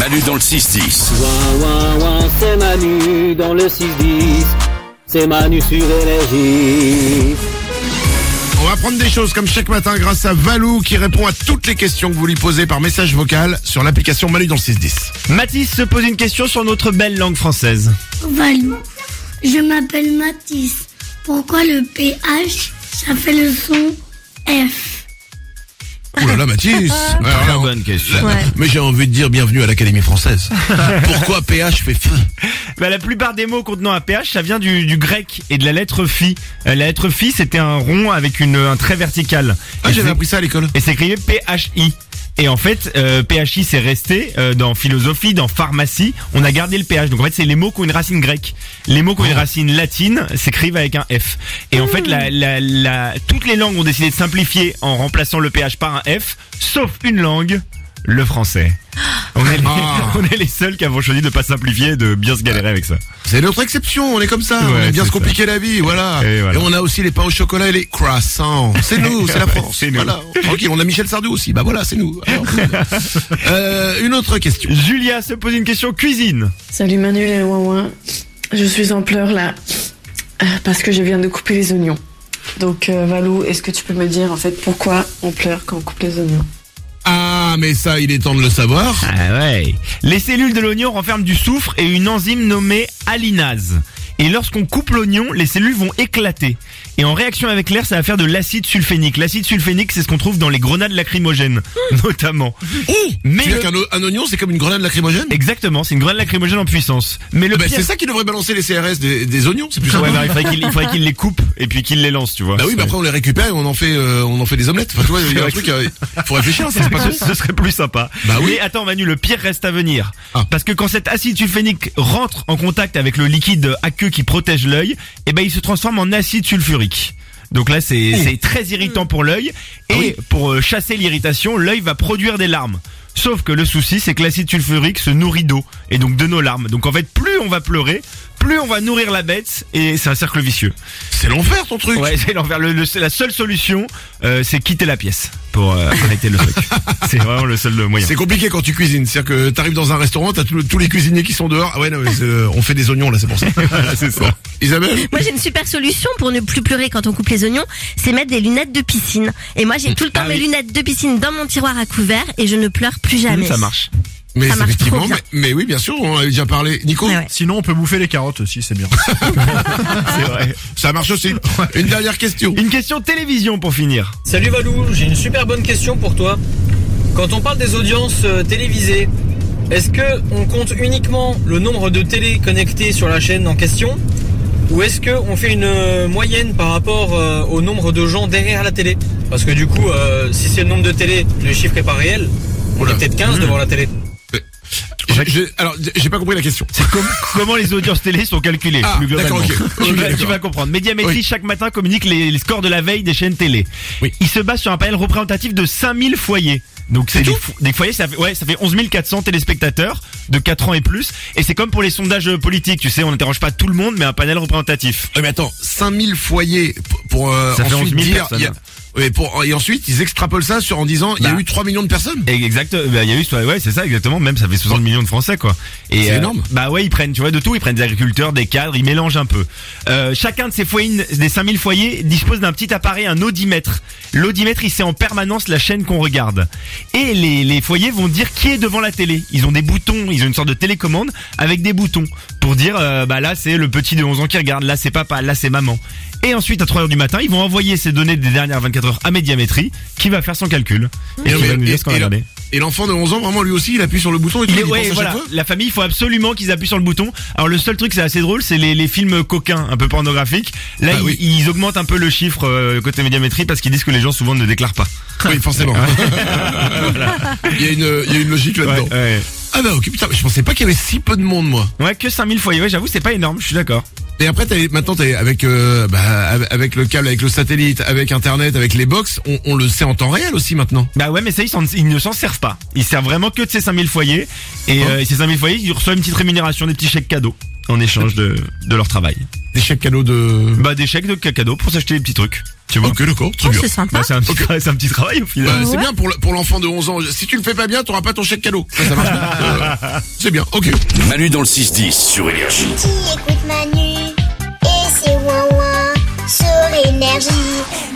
Manu dans le 6-10. Ouin, ouin, ouin, c'est Manu dans le 6-10. C'est Manu sur énergie. On va prendre des choses comme chaque matin grâce à Valou qui répond à toutes les questions que vous lui posez par message vocal sur l'application Manu dans le 610. Mathis se pose une question sur notre belle langue française. Valou. Je m'appelle Mathis. Pourquoi le PH, ça fait le son F? Ouh là là Mathis Alors là, on- bonne question. Mais j'ai envie de dire bienvenue à l'Académie française. Pourquoi PH fait feu Bah, la plupart des mots contenant un PH, ça vient du, du grec et de la lettre phi. Euh, la lettre phi, c'était un rond avec une, un trait vertical. Ah Et j'avais appris ça à l'école. Et c'est écrit PHI. Et en fait, euh, PHI c'est resté euh, dans philosophie, dans pharmacie. On a gardé le PH. Donc en fait, c'est les mots qui ont une racine grecque. Les mots qui ont une racine latine s'écrivent avec un F. Et en fait, la, la, la, toutes les langues ont décidé de simplifier en remplaçant le PH par un F, sauf une langue, le français. On est, les, Ah. on est les seuls qui avons choisi de pas simplifier et de bien se galérer avec ça. C'est notre exception, on est comme ça, on aime bien se compliquer la vie, voilà. Et voilà. on a aussi les pains au chocolat et les croissants. C'est nous, c'est la France. C'est nous. Voilà. Tranquille, on a Michel Sardou aussi, bah voilà, c'est nous. Alors, euh, une autre question. Julia se pose une question cuisine. Salut Manu les ouin Je suis en pleurs là parce que je viens de couper les oignons. Donc euh, Valou, est-ce que tu peux me dire en fait pourquoi on pleure quand on coupe les oignons? Ah, mais ça, il est temps de le savoir. Ah ouais. Les cellules de l'oignon renferment du soufre et une enzyme nommée alinase. Et lorsqu'on coupe l'oignon, les cellules vont éclater. Et en réaction avec l'air, ça va faire de l'acide sulfénique. L'acide sulfénique, c'est ce qu'on trouve dans les grenades lacrymogènes, notamment. Mais Tu le- qu'un un oignon, c'est comme une grenade lacrymogène? Exactement, c'est une grenade lacrymogène en puissance. Mais le Bah, pire... C'est ça qui devrait balancer les CRS des, des oignons, c'est plus. Ouais, bah, il faudrait qu'il il faudrait qu'il les coupe et puis qu'il les lance, tu vois. Bah oui, bah après on les récupère et on en fait, euh, on en fait des omelettes. Enfin, tu vois, il y a un truc, euh, faut réfléchir, ça pas con. ce, ce serait plus sympa. Bah oui. Mais attends Manu, le pire reste à venir. Ah. Parce que quand cet acide sulfénique rentre en contact avec le liquide aqueux qui protège l'œil, eh ben il se transforme en acide sulfurique. Donc là c'est très irritant pour l'œil et oui. pour euh, chasser l'irritation, l'œil va produire des larmes. Sauf que le souci c'est que l'acide sulfurique se nourrit d'eau et donc de nos larmes. Donc en fait plus on va pleurer, plus on va nourrir la bête et c'est un cercle vicieux. C'est l'enfer ton truc. Ouais, c'est l'enfer. Le, le- la seule solution, euh, c'est quitter la pièce pour euh, arrêter le truc. c'est vraiment le seul moyen. C'est compliqué quand tu cuisines, c'est-à-dire que t'arrives dans un restaurant, t'as tous tous les cuisiniers qui sont dehors. Ah ouais, non, mais euh, on fait des oignons là, c'est pour ça. Voilà, c'est ça. Isabelle? Moi j'ai une super solution pour ne plus pleurer quand on coupe les oignons, c'est mettre des lunettes de piscine. Et moi j'ai tout le temps Ah mes oui. lunettes de piscine dans mon tiroir à couvert et je ne pleure plus jamais. Ça marche. Mais Ça c'est marche effectivement, trop bien. mais, mais oui, bien sûr, on en avait déjà parlé. Nico, ouais. Sinon, on peut bouffer les carottes aussi, c'est bien. C'est vrai. ça marche aussi. Une dernière question. Une question télévision pour finir. Salut Valou, j'ai une super bonne question pour toi. Quand on parle des audiences euh, télévisées, est-ce que on compte uniquement le nombre de télé connectées sur la chaîne en question? Ou est-ce que on fait une euh, moyenne par rapport euh, au nombre de gens derrière la télé? Parce que du coup, euh, si c'est le nombre de télé, le chiffre est pas réel. On Oula. est peut-être 15 devant la télé. Alors, j'ai pas compris la question. C'est com- comment les audiences télé sont calculées Ah, plus globalement. Tu, vas, tu vas comprendre. Médiamétrie Oui. chaque matin communique les, les scores de la veille des chaînes télé. Oui. Il se base sur un panel représentatif de 5000 foyers. Donc c'est des, tout fo- des foyers, ça fait, ouais, ça fait 11 400 téléspectateurs de 4 ans et plus. Et c'est comme pour les sondages euh, politiques, tu sais, on n'interroge pas tout le monde, mais un panel représentatif. Ouais, mais attends, 5000 foyers pour, euh, Ça fait ensuite 11 000 dire, y a- ouais, pour, et ensuite ils extrapolent ça sur en disant il y a Bah. eu 3 millions de personnes. Et Exact, bah, il y a eu, ouais, c'est ça exactement. Même ça fait 60 millions de Français, quoi. Et C'est énorme. Bah ouais, ils prennent, tu vois, de tout. Ils prennent des agriculteurs, des cadres, ils mélangent un peu. Euh, chacun de ces foyers, des 5000 foyers, dispose d'un petit appareil, un audimètre. L'audimètre, il sait en permanence la chaîne qu'on regarde. Et les, les foyers vont dire qui est devant la télé. Ils ont des boutons, ils ont une sorte de télécommande avec des boutons pour dire, euh, bah là c'est le petit de 11 ans qui regarde, là c'est papa, là c'est maman. Et ensuite à 3 heures du matin, ils vont envoyer ces données des dernières 24 à Médiamétrie, qui va faire son calcul. Et Et, qui va nous dire ce qu'on a regardé. et l'enfant de 11 ans, vraiment lui aussi, il appuie sur le bouton et tout, Il ouais, pense à chaque voilà. fois La famille, il faut absolument qu'ils appuient sur le bouton. Alors le seul truc, c'est assez drôle, c'est les, les films coquins, un peu pornographiques. Là, Ah ils, oui. ils augmentent un peu le chiffre euh, côté médiamétrie parce qu'ils disent que les gens souvent ne déclarent pas. Oui, forcément. il, y a une, il y a une logique là-dedans. Ouais, Ah bah ok, putain, je pensais pas qu'il y avait si peu de monde moi. ouais. que 5000 foyers. Ouais, j'avoue, c'est pas énorme. Je suis d'accord. Et après, maintenant, t'as- avec euh, bah, avec le câble, avec le satellite, avec Internet, avec les box, on, on le sait en temps réel aussi maintenant. Bah ouais, mais ça, ils, s'en- ils ne s'en servent pas. Ils servent vraiment que de ces 5000 foyers. Et Oh. euh, ces 5000 foyers, ils reçoivent une petite rémunération, des petits chèques cadeaux en échange de, de leur travail. Des chèques cadeaux de. Bah des chèques de cadeaux pour s'acheter des petits trucs. Tu vois Ok, d'accord, très Oh, bien. c'est sympa. Bah, c'est un, petit travail- c'est un petit travail au final. Bah, c'est bien pour le- pour l'enfant de 11 ans. Si tu le fais pas bien, t'auras pas ton chèque cadeau. Ça, ça marche bien. Euh, C'est bien, ok. Manu dans le 6-10 sur Énergie. Qui écoute Manu et